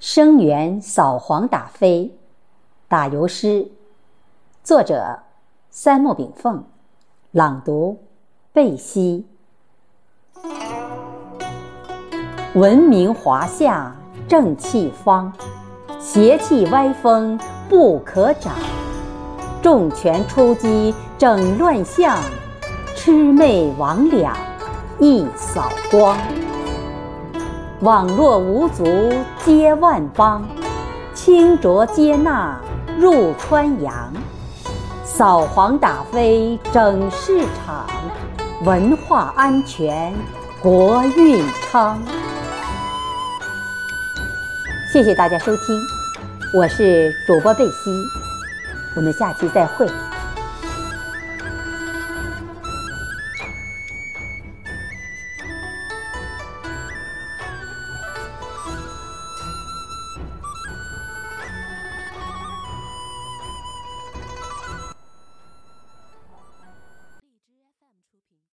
声援扫黄打非，打油诗，作者三木炳凤，朗读贝西。文明华夏正气方，邪气歪风不可长。重拳出击整乱象，魑魅魍魉一扫光。网络无足皆万邦，清浊接纳入川洋。扫黄打非整市场，文化安全国运昌。谢谢大家收听，我是主播贝西，我们下期再会。